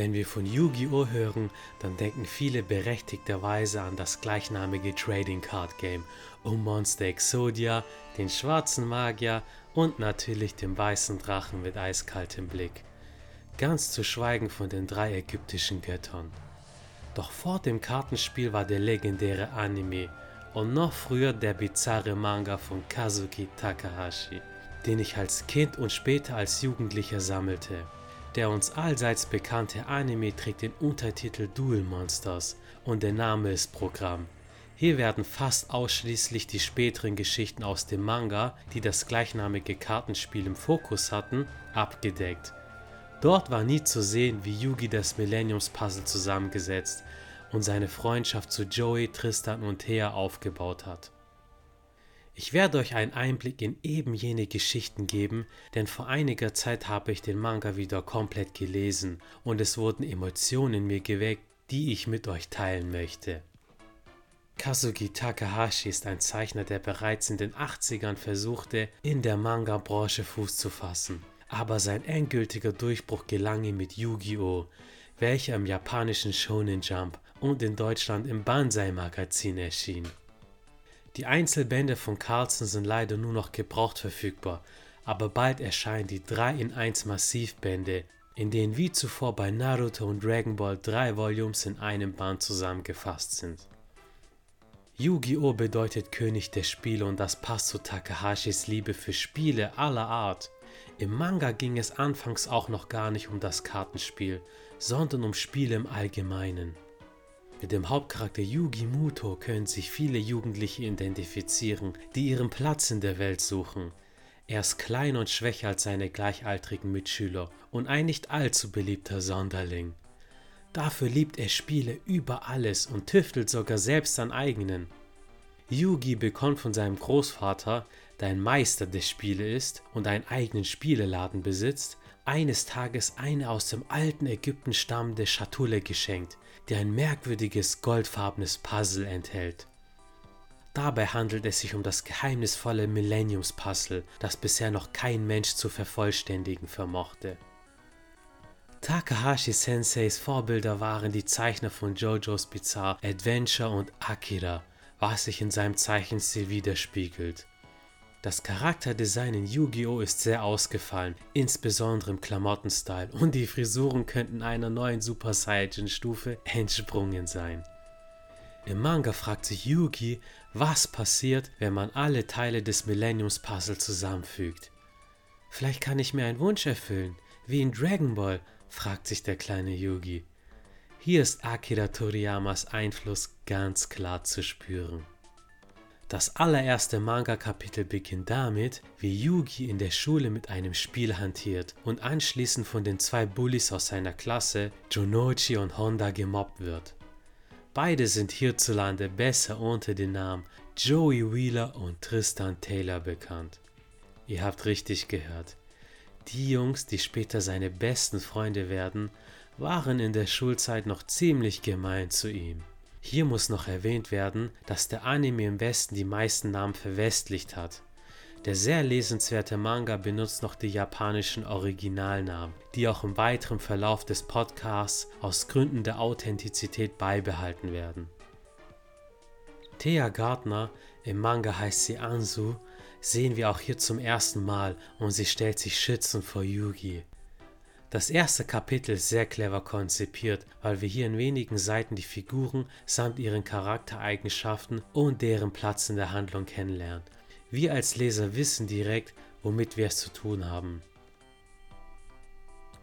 Wenn wir von Yu-Gi-Oh! hören, dann denken viele berechtigterweise an das gleichnamige Trading Card Game um Monster Exodia, den schwarzen Magier und natürlich den weißen Drachen mit eiskaltem Blick. Ganz zu schweigen von den drei ägyptischen Göttern. Doch vor dem Kartenspiel war der legendäre Anime und noch früher der bizarre Manga von Kazuki Takahashi, den ich als Kind und später als Jugendlicher sammelte. Der uns allseits bekannte Anime trägt den Untertitel Duel Monsters und der Name ist Programm. Hier werden fast ausschließlich die späteren Geschichten aus dem Manga, die das gleichnamige Kartenspiel im Fokus hatten, abgedeckt. Dort war nie zu sehen, wie Yugi das Millenniums-Puzzle zusammengesetzt und seine Freundschaft zu Joey, Tristan und Thea aufgebaut hat. Ich werde euch einen Einblick in eben jene Geschichten geben, denn vor einiger Zeit habe ich den Manga wieder komplett gelesen und es wurden Emotionen in mir geweckt, die ich mit euch teilen möchte. Kazuki Takahashi ist ein Zeichner, der bereits in den 80ern versuchte, in der Manga-Branche Fuß zu fassen. Aber sein endgültiger Durchbruch gelang ihm mit Yu-Gi-Oh!, welcher im japanischen Shonen Jump und in Deutschland im Banzai-Magazin erschien. Die Einzelbände von Carlson sind leider nur noch gebraucht verfügbar, aber bald erscheinen die 3 in 1 Massivbände, in denen wie zuvor bei Naruto und Dragon Ball drei Volumes in einem Band zusammengefasst sind. Yu-Gi-Oh! bedeutet König der Spiele und das passt zu Takahashis Liebe für Spiele aller Art. Im Manga ging es anfangs auch noch gar nicht um das Kartenspiel, sondern um Spiele im Allgemeinen. Mit dem Hauptcharakter Yugi Muto können sich viele Jugendliche identifizieren, die ihren Platz in der Welt suchen. Er ist klein und schwächer als seine gleichaltrigen Mitschüler und ein nicht allzu beliebter Sonderling. Dafür liebt er Spiele über alles und tüftelt sogar selbst an eigenen. Yugi bekommt von seinem Großvater, der ein Meister der Spiele ist und einen eigenen Spieleladen besitzt, eines Tages eine aus dem alten Ägypten stammende Schatulle geschenkt, die ein merkwürdiges goldfarbenes Puzzle enthält. Dabei handelt es sich um das geheimnisvolle Millenniums-Puzzle, das bisher noch kein Mensch zu vervollständigen vermochte. Takahashi Senseis Vorbilder waren die Zeichner von JoJo's Bizarre Adventure und Akira, was sich in seinem Zeichenstil widerspiegelt. Das Charakterdesign in Yu-Gi-Oh! ist sehr ausgefallen, insbesondere im Klamottenstyle und die Frisuren könnten einer neuen Super Saiyan Stufe entsprungen sein. Im Manga fragt sich Yugi, was passiert, wenn man alle Teile des Millenniums Puzzle zusammenfügt. Vielleicht kann ich mir einen Wunsch erfüllen, wie in Dragon Ball, fragt sich der kleine Yugi. Hier ist Akira Toriyamas Einfluss ganz klar zu spüren. Das allererste Manga-Kapitel beginnt damit, wie Yugi in der Schule mit einem Spiel hantiert und anschließend von den zwei Bullies aus seiner Klasse, Jonochi und Honda, gemobbt wird. Beide sind hierzulande besser unter den Namen Joey Wheeler und Tristan Taylor bekannt. Ihr habt richtig gehört. Die Jungs, die später seine besten Freunde werden, waren in der Schulzeit noch ziemlich gemein zu ihm. Hier muss noch erwähnt werden, dass der Anime im Westen die meisten Namen verwestlicht hat. Der sehr lesenswerte Manga benutzt noch die japanischen Originalnamen, die auch im weiteren Verlauf des Podcasts aus Gründen der Authentizität beibehalten werden. Thea Gardner, im Manga heißt sie Ansu, sehen wir auch hier zum ersten Mal und sie stellt sich schützend vor Yugi. Das erste Kapitel ist sehr clever konzipiert, weil wir hier in wenigen Seiten die Figuren samt ihren Charaktereigenschaften und deren Platz in der Handlung kennenlernen. Wir als Leser wissen direkt, womit wir es zu tun haben.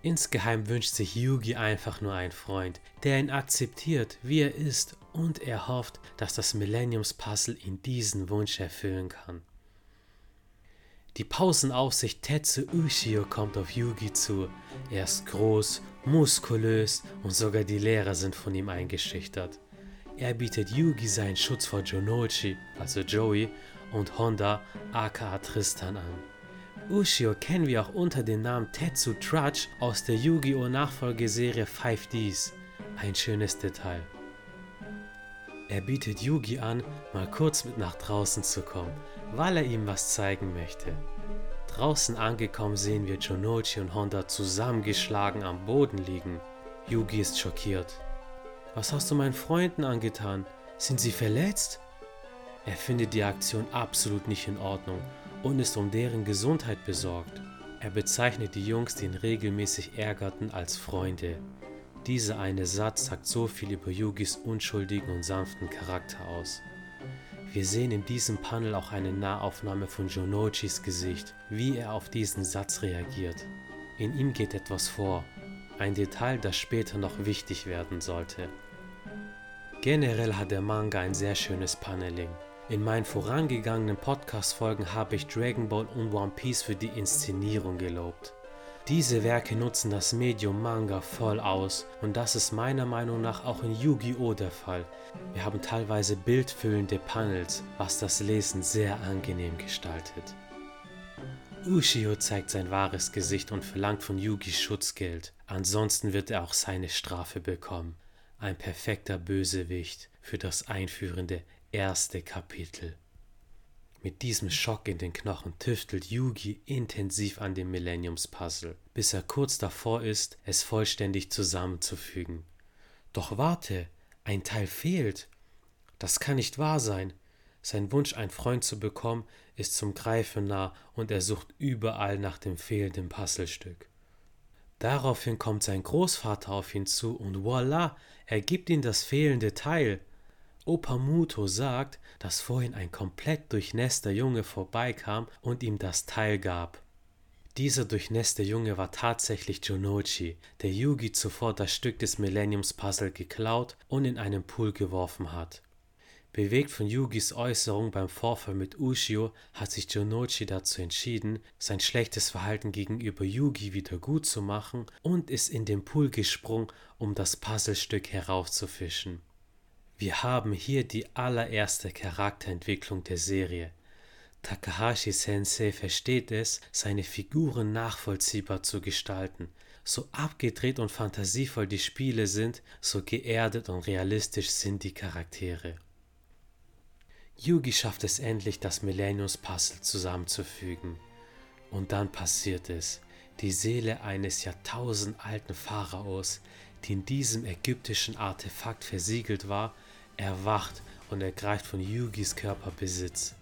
Insgeheim wünscht sich Yugi einfach nur einen Freund, der ihn akzeptiert, wie er ist, und er hofft, dass das Millenniums Puzzle ihn diesen Wunsch erfüllen kann. Die Pausenaufsicht Tetsu Ushio kommt auf Yugi zu. Er ist groß, muskulös und sogar die Lehrer sind von ihm eingeschüchtert. Er bietet Yugi seinen Schutz vor Jonochi, also Joey, und Honda, aka Tristan an. Ushio kennen wir auch unter dem Namen Tetsu Trudge aus der Yu-Gi-Oh! Nachfolgeserie 5Ds. Ein schönes Detail. Er bietet Yugi an, mal kurz mit nach draußen zu kommen, weil er ihm was zeigen möchte. Draußen angekommen sehen wir Jonochi und Honda zusammengeschlagen am Boden liegen. Yugi ist schockiert. Was hast du meinen Freunden angetan? Sind sie verletzt? Er findet die Aktion absolut nicht in Ordnung und ist um deren Gesundheit besorgt. Er bezeichnet die Jungs, die ihn regelmäßig ärgerten, als Freunde. Dieser eine Satz sagt so viel über Yugis unschuldigen und sanften Charakter aus. Wir sehen in diesem Panel auch eine Nahaufnahme von Jonochis Gesicht, wie er auf diesen Satz reagiert. In ihm geht etwas vor, ein Detail, das später noch wichtig werden sollte. Generell hat der Manga ein sehr schönes Paneling. In meinen vorangegangenen Podcast-Folgen habe ich Dragon Ball und One Piece für die Inszenierung gelobt. Diese Werke nutzen das Medium Manga voll aus und das ist meiner Meinung nach auch in Yu-Gi-Oh! der Fall. Wir haben teilweise bildfüllende Panels, was das Lesen sehr angenehm gestaltet. Ushio zeigt sein wahres Gesicht und verlangt von Yugi Schutzgeld, ansonsten wird er auch seine Strafe bekommen. Ein perfekter Bösewicht für das einführende erste Kapitel. Mit diesem Schock in den Knochen tüftelt Yugi intensiv an dem Millenniums-Puzzle, bis er kurz davor ist, es vollständig zusammenzufügen. Doch warte, ein Teil fehlt. Das kann nicht wahr sein. Sein Wunsch, einen Freund zu bekommen, ist zum Greifen nah und er sucht überall nach dem fehlenden Puzzlestück. Daraufhin kommt sein Großvater auf ihn zu und voila, er gibt ihm das fehlende Teil. Opa Muto sagt, dass vorhin ein komplett durchnässter Junge vorbeikam und ihm das Teil gab. Dieser durchnässte Junge war tatsächlich Jonochi, der Yugi zuvor das Stück des Millenniums Puzzle geklaut und in einen Pool geworfen hat. Bewegt von Yugis Äußerung beim Vorfall mit Ushio hat sich Jonochi dazu entschieden, sein schlechtes Verhalten gegenüber Yugi wieder gut zu machen und ist in den Pool gesprungen, um das Puzzlestück herauszufischen. Wir haben hier die allererste Charakterentwicklung der Serie. Takahashi Sensei versteht es, seine Figuren nachvollziehbar zu gestalten. So abgedreht und fantasievoll die Spiele sind, so geerdet und realistisch sind die Charaktere. Yugi schafft es endlich, das Millenniums-Puzzle zusammenzufügen. Und dann passiert es. Die Seele eines jahrtausendalten Pharaos, die in diesem ägyptischen Artefakt versiegelt war, erwacht und ergreift von Yugis Körper Besitz.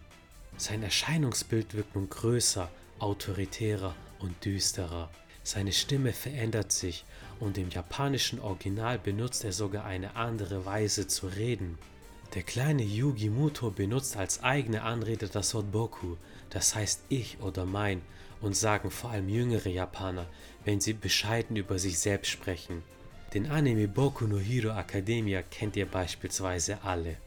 Sein Erscheinungsbild wirkt nun größer, autoritärer und düsterer. Seine Stimme verändert sich und im japanischen Original benutzt er sogar eine andere Weise zu reden. Der kleine Yugi Muto benutzt als eigene Anrede das Wort Boku, das heißt ich oder mein, und sagen vor allem jüngere Japaner, wenn sie bescheiden über sich selbst sprechen. Den Anime Boku no Hero Academia kennt ihr beispielsweise alle.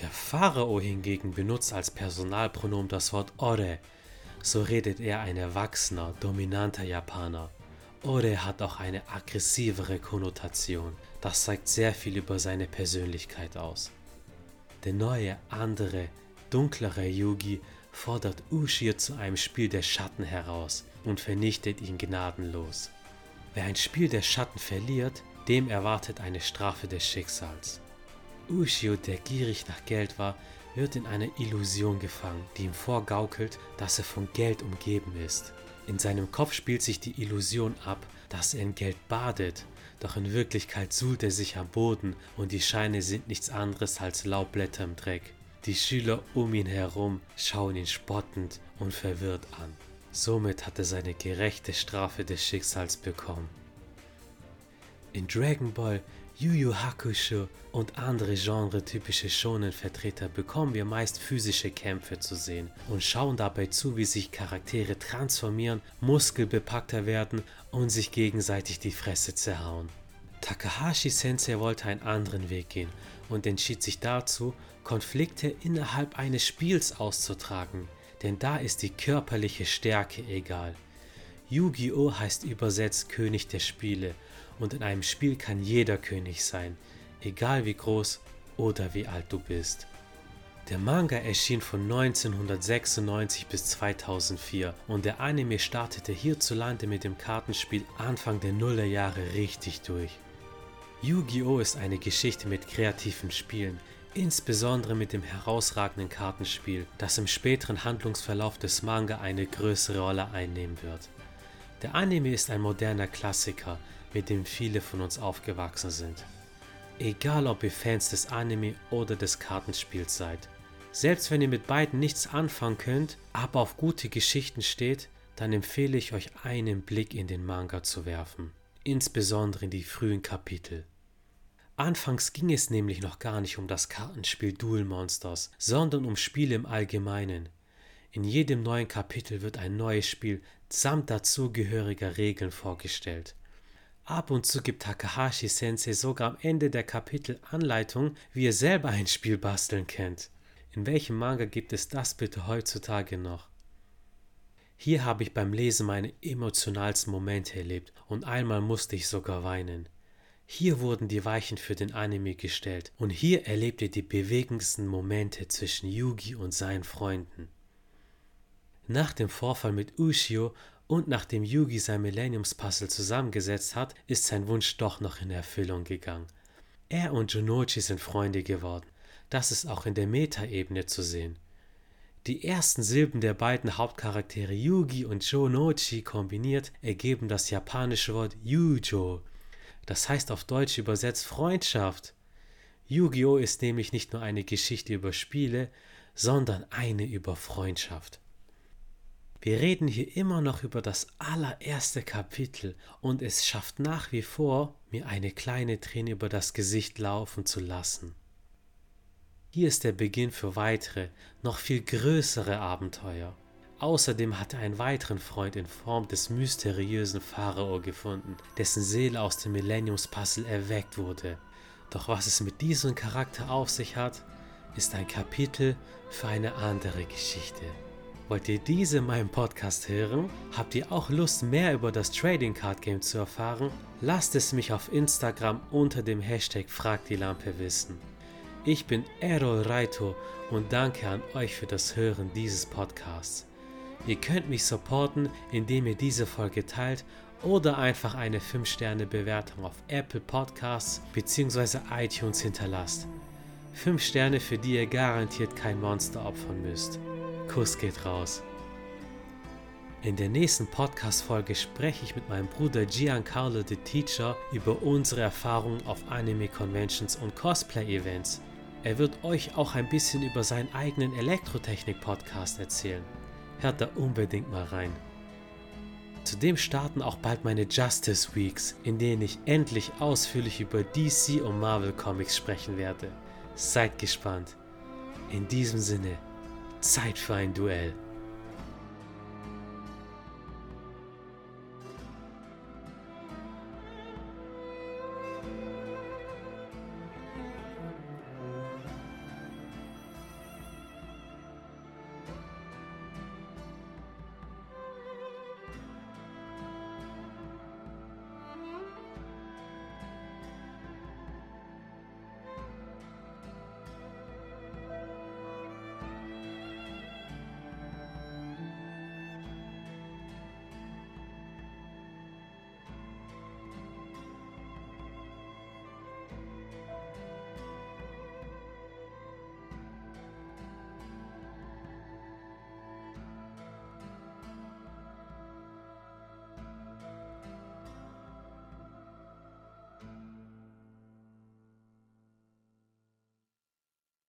Der Pharao hingegen benutzt als Personalpronomen das Wort Ore. So redet er ein erwachsener, dominanter Japaner. Ore hat auch eine aggressivere Konnotation. Das zeigt sehr viel über seine Persönlichkeit aus. Der neue, andere, dunklere Yugi fordert Ushio zu einem Spiel der Schatten heraus und vernichtet ihn gnadenlos. Wer ein Spiel der Schatten verliert, dem erwartet eine Strafe des Schicksals. Ushio, der gierig nach Geld war, wird in eine Illusion gefangen, die ihm vorgaukelt, dass er von Geld umgeben ist. In seinem Kopf spielt sich die Illusion ab, dass er in Geld badet, doch in Wirklichkeit suhlt er sich am Boden und die Scheine sind nichts anderes als Laubblätter im Dreck. Die Schüler um ihn herum schauen ihn spottend und verwirrt an. Somit hat er seine gerechte Strafe des Schicksals bekommen. In Dragon Ball, Yu Yu Hakusho und andere genretypische Shonen-Vertreter bekommen wir meist physische Kämpfe zu sehen und schauen dabei zu, wie sich Charaktere transformieren, muskelbepackter werden und sich gegenseitig die Fresse zerhauen. Takahashi Sensei wollte einen anderen Weg gehen und entschied sich dazu, Konflikte innerhalb eines Spiels auszutragen, denn da ist die körperliche Stärke egal. Yu-Gi-Oh! heißt übersetzt König der Spiele und in einem Spiel kann jeder König sein, egal wie groß oder wie alt du bist. Der Manga erschien von 1996 bis 2004 und der Anime startete hierzulande mit dem Kartenspiel Anfang der Nullerjahre richtig durch. Yu-Gi-Oh! ist eine Geschichte mit kreativen Spielen, insbesondere mit dem herausragenden Kartenspiel, das im späteren Handlungsverlauf des Manga eine größere Rolle einnehmen wird. Der Anime ist ein moderner Klassiker, mit dem viele von uns aufgewachsen sind. Egal ob ihr Fans des Anime oder des Kartenspiels seid. Selbst wenn ihr mit beiden nichts anfangen könnt, aber auf gute Geschichten steht, dann empfehle ich euch einen Blick in den Manga zu werfen, insbesondere in die frühen Kapitel. Anfangs ging es nämlich noch gar nicht um das Kartenspiel Duel Monsters, sondern um Spiele im Allgemeinen. In jedem neuen Kapitel wird ein neues Spiel samt dazugehöriger Regeln vorgestellt. Ab und zu gibt Takahashi Sensei sogar am Ende der Kapitel Anleitung, wie ihr selber ein Spiel basteln könnt. In welchem Manga gibt es das bitte heutzutage noch? Hier habe ich beim Lesen meine emotionalsten Momente erlebt und einmal musste ich sogar weinen. Hier wurden die Weichen für den Anime gestellt und hier erlebt ihr die bewegendsten Momente zwischen Yugi und seinen Freunden. Nach dem Vorfall mit Ushio und nachdem Yugi sein Millenniums-Puzzle zusammengesetzt hat, ist sein Wunsch doch noch in Erfüllung gegangen. Er und Junochi sind Freunde geworden. Das ist auch in der Meta-Ebene zu sehen. Die ersten Silben der beiden Hauptcharaktere Yugi und Jonochi kombiniert ergeben das japanische Wort Yujo, das heißt auf Deutsch übersetzt Freundschaft. Yu-Gi-Oh! ist nämlich nicht nur eine Geschichte über Spiele, sondern eine über Freundschaft. Wir reden hier immer noch über das allererste Kapitel und es schafft nach wie vor, mir eine kleine Träne über das Gesicht laufen zu lassen. Hier ist der Beginn für weitere, noch viel größere Abenteuer. Außerdem hat er einen weiteren Freund in Form des mysteriösen Pharao gefunden, dessen Seele aus dem Millenniums-Puzzle erweckt wurde. Doch was es mit diesem Charakter auf sich hat, ist ein Kapitel für eine andere Geschichte. Wollt ihr diese in meinem Podcast hören? Habt ihr auch Lust, mehr über das Trading Card Game zu erfahren? Lasst es mich auf Instagram unter dem Hashtag Frag die Lampe wissen. Ich bin Errol Raito und danke an euch für das Hören dieses Podcasts. Ihr könnt mich supporten, indem ihr diese Folge teilt oder einfach eine 5-Sterne-Bewertung auf Apple Podcasts bzw. iTunes hinterlasst. 5 Sterne, für die ihr garantiert kein Monster opfern müsst. Kuss geht raus. In der nächsten Podcast-Folge spreche ich mit meinem Bruder Giancarlo the Teacher über unsere Erfahrungen auf Anime-Conventions und Cosplay-Events. Er wird euch auch ein bisschen über seinen eigenen Elektrotechnik-Podcast erzählen. Hört da unbedingt mal rein. Zudem starten auch bald meine Justice Weeks, in denen ich endlich ausführlich über DC und Marvel Comics sprechen werde. Seid gespannt. In diesem Sinne, Zeit für ein Duell.